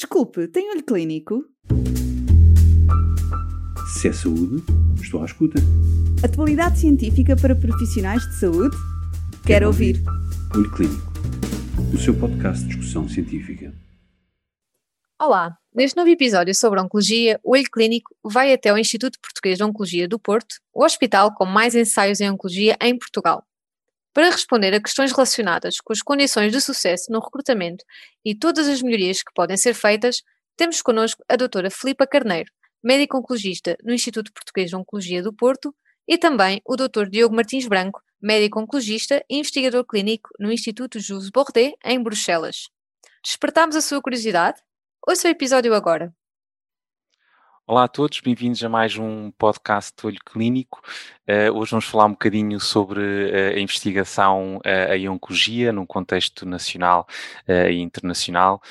Desculpe, tem olho clínico? Se é saúde, estou à escuta. Atualidade científica para profissionais de saúde? Quero, Quero ouvir. ouvir. Olho Clínico, o seu podcast de discussão científica. Olá, neste novo episódio sobre Oncologia, o Olho Clínico vai até o Instituto Português de Oncologia do Porto, o hospital com mais ensaios em Oncologia em Portugal. Para responder a questões relacionadas com as condições de sucesso no recrutamento e todas as melhorias que podem ser feitas, temos connosco a doutora Filipa Carneiro, médico oncologista no Instituto Português de Oncologia do Porto, e também o Dr. Diogo Martins Branco, médico oncologista e investigador clínico no Instituto Jules Bordet, em Bruxelas. Despertamos a sua curiosidade? Ouça o episódio agora. Olá a todos, bem-vindos a mais um podcast de Olho Clínico. Uh, hoje vamos falar um bocadinho sobre uh, a investigação uh, em oncologia num contexto nacional e internacional.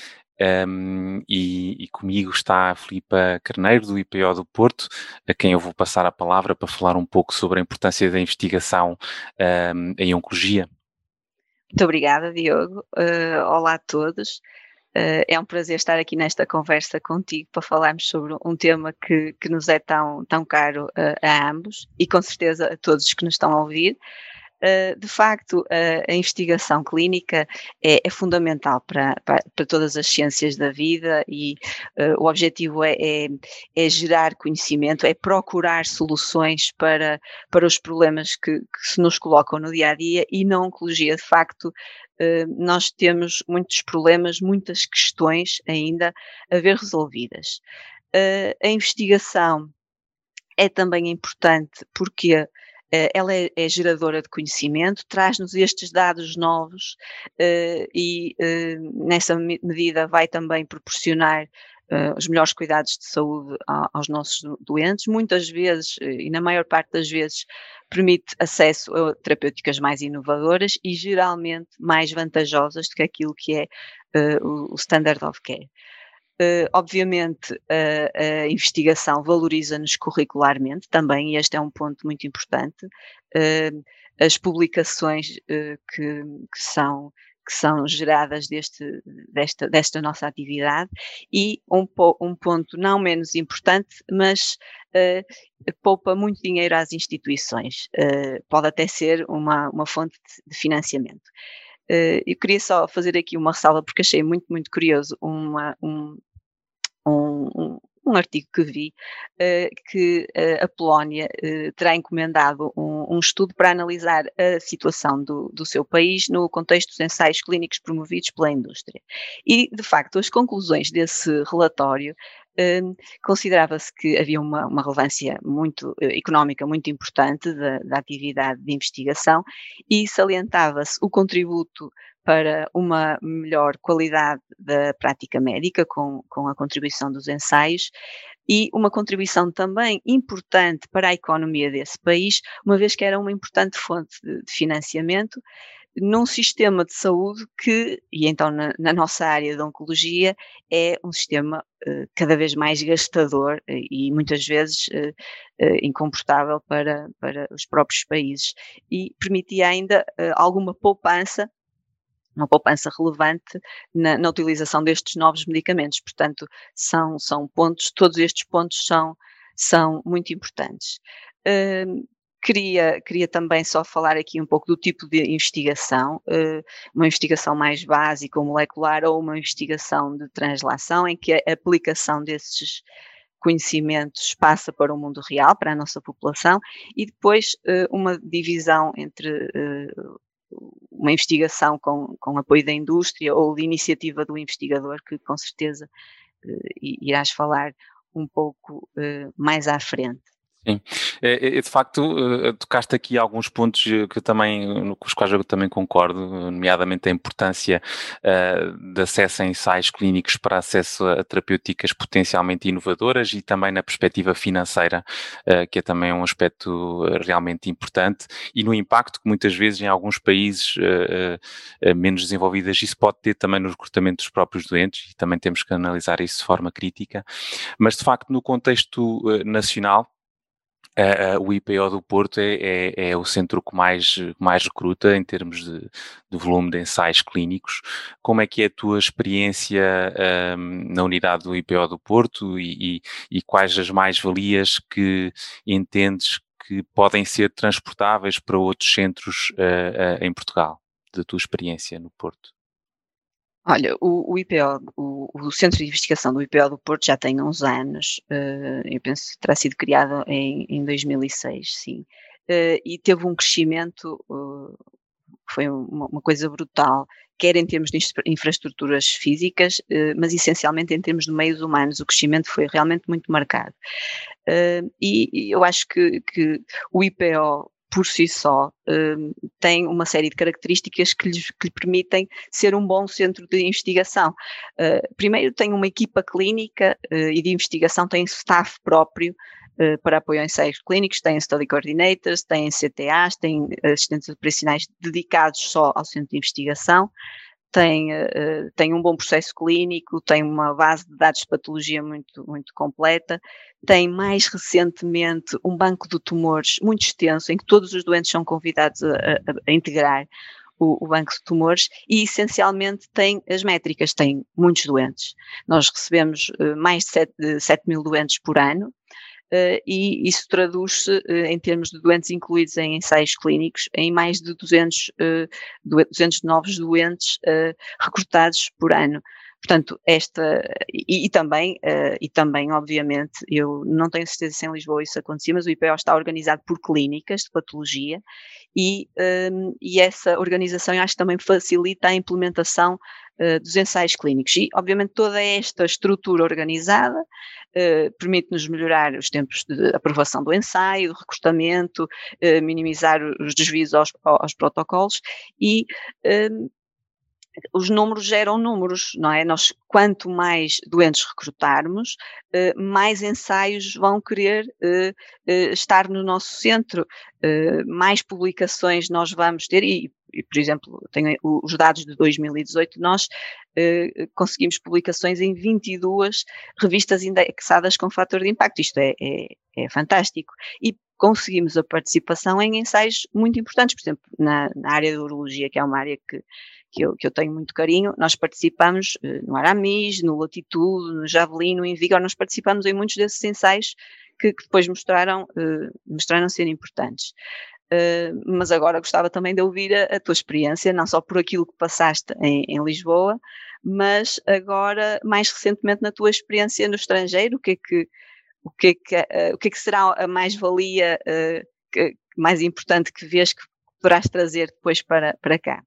Um, e, e, comigo está a Filipa Carneiro, do IPO do Porto, a quem eu vou passar a palavra para falar um pouco sobre a importância da investigação um, em oncologia. Muito obrigada, Diogo. olá a todos. Uh, é um prazer estar aqui nesta conversa contigo para falarmos sobre um tema que, que nos é tão, tão caro uh, a ambos e com certeza a todos os que nos estão a ouvir. Uh, de facto, a investigação clínica é, é fundamental para, para, para, todas as ciências da vida e o objetivo é, é, é, gerar conhecimento, é procurar soluções para, para os problemas que, que se nos colocam no dia a dia e na oncologia, de facto, eh, nós temos muitos problemas, muitas questões ainda a ver resolvidas. Eh, a investigação é também importante porque eh, ela é, é, geradora de conhecimento, traz-nos estes dados novos e, nessa medida, vai também proporcionar os melhores cuidados de saúde aos nossos doentes, muitas vezes, eh, e na maior parte das vezes, permite acesso a terapêuticas mais inovadoras e geralmente mais vantajosas do que aquilo que é uh, o standard of care. Uh, obviamente, a, investigação valoriza-nos curricularmente também, e este é um ponto muito importante. Uh, as publicações uh, que, que, são que são geradas deste, desta, desta nossa atividade e um, um ponto não menos importante, mas poupa muito dinheiro às instituições. Pode até ser uma, uma fonte de, de financiamento. Eu queria só fazer aqui uma ressalva porque achei muito, muito curioso uma, um, um, um artigo que vi, uh, que uh, a Polónia uh, terá encomendado um, um, estudo para analisar a situação do, do, seu país no contexto dos ensaios clínicos promovidos pela indústria. E, de facto, as conclusões desse relatório considerava-se que havia uma, uma relevância muito económica muito importante da, da atividade de investigação e salientava-se o contributo para uma melhor qualidade da prática médica com, com a contribuição dos ensaios e uma contribuição também importante para a economia desse país, uma vez que era uma importante fonte de, de financiamento num sistema de saúde que, e então na, na nossa área de oncologia, é um sistema uh, cada vez mais gastador uh, e muitas vezes uh, incomportável para, para os próprios países. E permitia ainda alguma poupança uma poupança relevante na, na, utilização destes novos medicamentos. Portanto, são, são pontos, todos estes pontos são, são muito importantes. Uh, queria, queria também só falar aqui um pouco do tipo de investigação, uh, uma investigação mais básica ou molecular ou uma investigação de translação em que a aplicação desses conhecimentos passa para o mundo real, para a nossa população, e depois uh, uma divisão entre uma investigação com, com apoio da indústria ou de iniciativa do investigador, que com certeza uh, irás falar um pouco uh, mais à frente. Sim, é, é, de facto, eh, tocaste aqui alguns pontos que também, com os quais eu também concordo, nomeadamente a importância uh, de acesso a ensaios clínicos para acesso a terapêuticas potencialmente inovadoras e também na perspectiva financeira, que é também um aspecto realmente importante, e no impacto que muitas vezes em alguns países menos desenvolvidos isso pode ter também no recrutamento dos próprios doentes, e também temos que analisar isso de forma crítica, mas de facto no contexto nacional, Uh, o IPO do Porto é, é, é, o centro que mais, mais recruta em termos de, de, volume de ensaios clínicos. Como é que é a tua experiência um, na unidade do IPO do Porto e, e, e quais as mais-valias que entendes que podem ser transportáveis para outros centros uh, em Portugal, da tua experiência no Porto? Olha, o, o IPO, o, o, Centro de Investigação do IPO do Porto já tem uns anos, uh, eu penso que terá sido criado em, em 2006, sim, uh, e teve um crescimento, uh, foi uma, uma, coisa brutal, quer em termos de infraestruturas físicas, mas essencialmente em termos de meios humanos, o crescimento foi realmente muito marcado. E, eu acho que, que o IPO por si só, um, tem uma série de características que, lhes, que lhe permitem ser um bom centro de investigação. Uh, primeiro, tem uma equipa clínica uh, e de investigação, tem staff próprio uh, para apoio a ensaios clínicos, tem study coordinators, tem CTAs, tem assistentes operacionais dedicados só ao centro de investigação tem, tem um bom processo clínico, tem uma base de dados de patologia muito, muito completa, tem mais recentemente um banco de tumores muito extenso, em que todos os doentes são convidados a, a, a integrar o, o, banco de tumores e essencialmente tem as métricas, tem muitos doentes. Nós recebemos uh, mais de 7, de 7 mil doentes por ano, Uh, e isso traduz-se uh, em termos de doentes incluídos em ensaios clínicos em mais de 200, uh, 200 novos doentes recrutados por ano. Portanto, esta, e, e também, uh, e também, obviamente, eu não tenho certeza se em Lisboa isso acontecia, mas o IPO está organizado por clínicas de patologia e, um, e essa organização acho que também facilita a implementação uh, dos ensaios clínicos. E, obviamente, toda esta estrutura organizada uh, permite-nos melhorar os tempos de aprovação do ensaio, de recrutamento, minimizar os desvios aos, aos protocolos e um, os números geram números, não é? Nós, quanto mais doentes recrutarmos, eh, mais ensaios vão querer eh, eh, estar no nosso centro, mais publicações nós vamos ter, e, por exemplo, tenho os dados de 2018, nós conseguimos publicações em 22 revistas indexadas com fator de impacto. Isto é, é, é fantástico. E conseguimos a participação em ensaios muito importantes, por exemplo, na, na área de urologia, que é uma área que que eu, que eu tenho muito carinho, nós participamos uh, no Aramis, no Latitude, no Javelin, no Invigor, nós participamos em muitos desses ensaios que, que depois mostraram, uh, mostraram ser importantes. Uh, mas agora gostava também de ouvir a, a, tua experiência, não só por aquilo que passaste em, em, Lisboa, mas agora, mais recentemente, na tua experiência no estrangeiro, o que é que, o que, é que, o que, é que será a mais-valia mais importante que vês que poderás trazer depois para, para cá?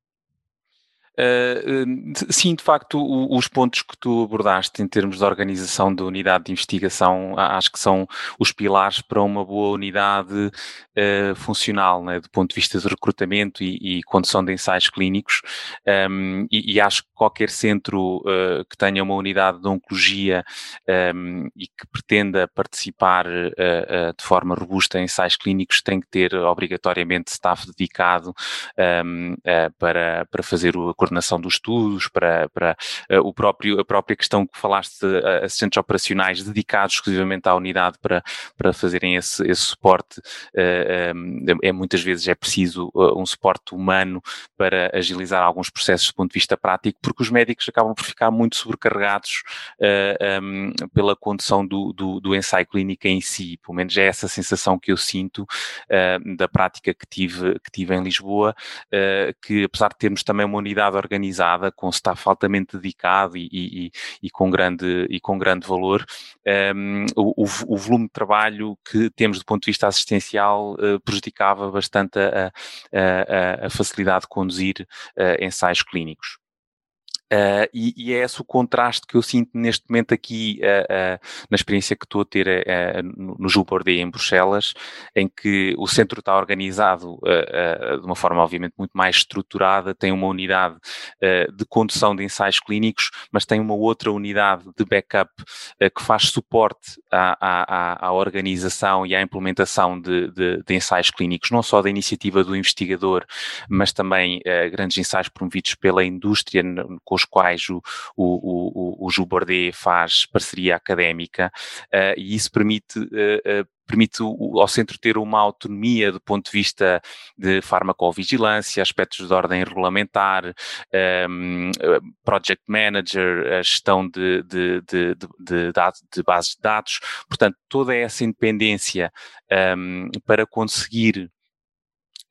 Uh, sim, de facto, os pontos que tu abordaste em termos de organização da unidade de investigação acho que são os pilares para uma boa unidade uh, funcional, né, do ponto de vista de recrutamento e, e condução de ensaios clínicos. Um, e, e, acho que qualquer centro uh, que tenha uma unidade de oncologia um, e que pretenda participar de forma robusta em ensaios clínicos tem que ter obrigatoriamente staff dedicado um, para, para fazer o coordenação dos estudos, para, para uh, o próprio, a própria questão que falaste, uh, assistentes operacionais dedicados exclusivamente à unidade para, para fazerem esse, esse suporte, um, é, muitas vezes é preciso um suporte humano para agilizar alguns processos do ponto de vista prático, porque os médicos acabam por ficar muito sobrecarregados um, pela condução do, do, do, ensaio clínico em si, pelo menos é essa sensação que eu sinto da prática que tive, que tive em Lisboa, que apesar de termos também uma unidade organizada, com staff altamente dedicado e, e, e com, grande, e com grande valor, um, o, o, volume de trabalho que temos do ponto de vista assistencial uh, prejudicava bastante a, a, a, facilidade de conduzir uh, ensaios clínicos. Uh, e, e, é esse o contraste que eu sinto neste momento aqui uh, uh, na experiência que estou a ter no, no em Bruxelas, em que o centro está organizado de uma forma obviamente muito mais estruturada, tem uma unidade de condução de ensaios clínicos, mas tem uma outra unidade de backup que faz suporte à, à, à, organização e à implementação de, de, de, ensaios clínicos, não só da iniciativa do investigador, mas também grandes ensaios promovidos pela indústria com os quais o, o, o, o Bordet faz parceria académica uh, e isso permite uh, permite ao centro ter uma autonomia do ponto de vista de farmacovigilância, aspectos de ordem regulamentar, um, project manager, gestão de, de, de, de, de bases de dados, portanto, toda essa independência um, para conseguir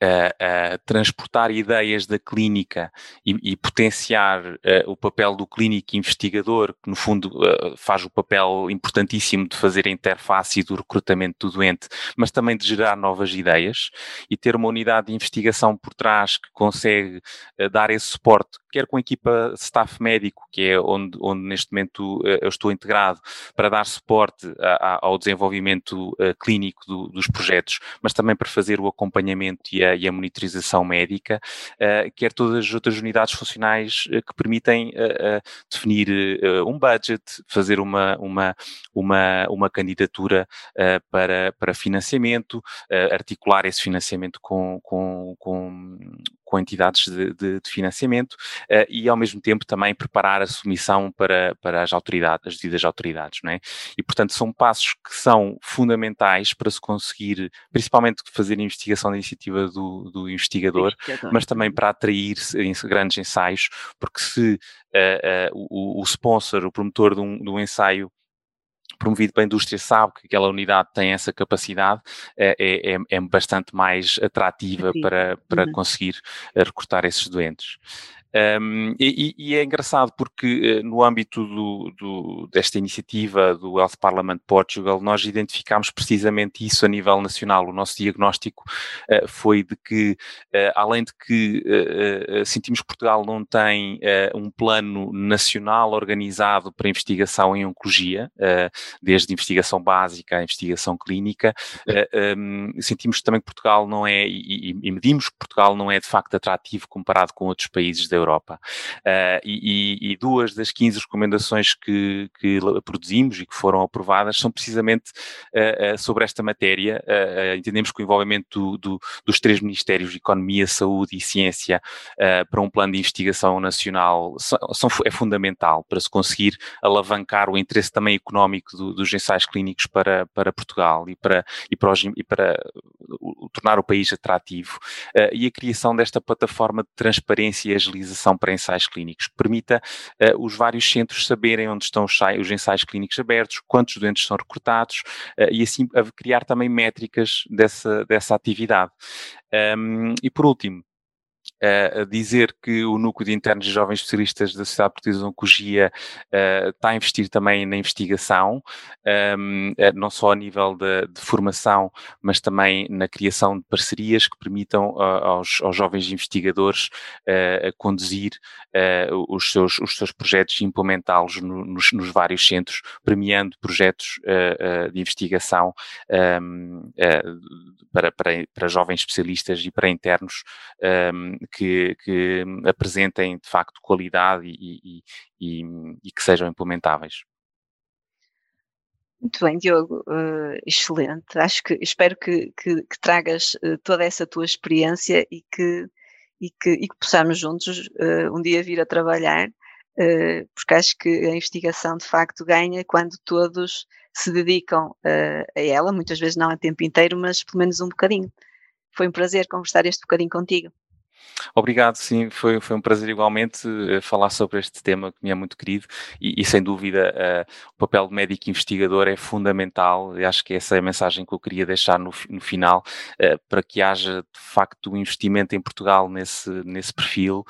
a, transportar ideias da clínica e, e potenciar uh, o papel do clínico investigador, que no fundo uh, faz o papel importantíssimo de fazer a interface e do recrutamento do doente, mas também de gerar novas ideias e ter uma unidade de investigação por trás que consegue uh, dar esse suporte, quer com a equipa staff médico, que é onde, onde neste momento eu estou integrado, para dar suporte a, a, ao desenvolvimento clínico do, dos projetos, mas também para fazer o acompanhamento e a e a monitorização médica, uh, quer todas as outras unidades funcionais uh, que permitem uh, definir um budget, fazer uma, uma, uma, uma candidatura para, para financiamento, articular esse financiamento com, com, com, com entidades de, de, de financiamento uh, e, ao mesmo tempo, também preparar a submissão para, para as autoridades, as devidas autoridades, não é? E, portanto, são passos que são fundamentais para se conseguir, principalmente, fazer investigação da iniciativa do, do investigador, mas também para atrair grandes ensaios, porque se uh, uh, o, o sponsor, o promotor de um, de um ensaio promovido pela indústria sabe que aquela unidade tem essa capacidade, é, é, é, é bastante mais atrativa para, para uhum. conseguir eh, recrutar esses doentes. Um, e, e, é engraçado porque uh, no âmbito do, do, desta iniciativa do Health Parliament Portugal, nós identificámos precisamente isso a nível nacional. O nosso diagnóstico uh, foi de que, uh, além de que sentimos que Portugal não tem um plano nacional organizado para investigação em oncologia, desde investigação básica à investigação clínica, um, sentimos também que Portugal não é, e, e medimos que Portugal não é de facto atrativo comparado com outros países da Europa. Uh, e, e, duas das 15 recomendações que, que, produzimos e que foram aprovadas são precisamente uh, uh, sobre esta matéria. entendemos que o envolvimento do, do, dos três Ministérios de Economia, Saúde e Ciência para um plano de investigação nacional são, são, é fundamental para se conseguir alavancar o interesse também económico do, dos ensaios clínicos para, para Portugal e para, e para, os, e para o, tornar o país atrativo. e a criação desta plataforma de transparência e agilização para ensaios clínicos, permita uh, os vários centros saberem onde estão os, os, ensaios clínicos abertos, quantos doentes são recrutados uh, e assim criar também métricas dessa, dessa atividade. Um, e por último, uh, dizer que o Núcleo de Internos e Jovens Especialistas da Sociedade Portuguesa de Oncologia uh, está a investir também na investigação, um, uh, não só a nível de, de, formação, mas também na criação de parcerias que permitam aos, aos, jovens investigadores conduzir os, seus, os seus projetos e implementá-los no, nos, nos, vários centros, premiando projetos de investigação um, para, para, para jovens especialistas e para internos um, que, que apresentem de facto qualidade e, e, e, que sejam implementáveis. Muito bem, Diogo, uh, excelente. Acho que espero que, que, que tragas uh, toda essa tua experiência e que, e que, e que possamos juntos uh, um dia vir a trabalhar, porque acho que a investigação de facto ganha quando todos se dedicam a ela, muitas vezes não a tempo inteiro, mas pelo menos um bocadinho. Foi um prazer conversar este bocadinho contigo. Obrigado, sim, foi, foi um prazer igualmente uh, falar sobre este tema que me é muito querido e, e sem dúvida uh, o papel do médico investigador é fundamental e acho que essa é a mensagem que eu queria deixar no, no final uh, para que haja de facto um investimento em Portugal nesse, nesse perfil,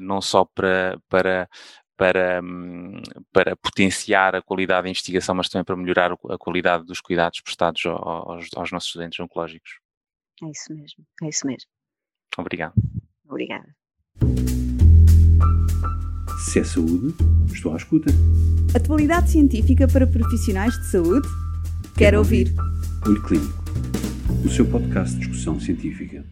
não só para, para para, hum, para potenciar a qualidade da investigação, mas também para melhorar a qualidade dos cuidados prestados aos, aos nossos estudantes oncológicos. É isso mesmo, é isso mesmo. Obrigado. Obrigada. Se é saúde, estou à escuta. Atualidade científica para profissionais de saúde? Quero, Quero ouvir. ouvir. Olho Clínico, o seu podcast de discussão científica.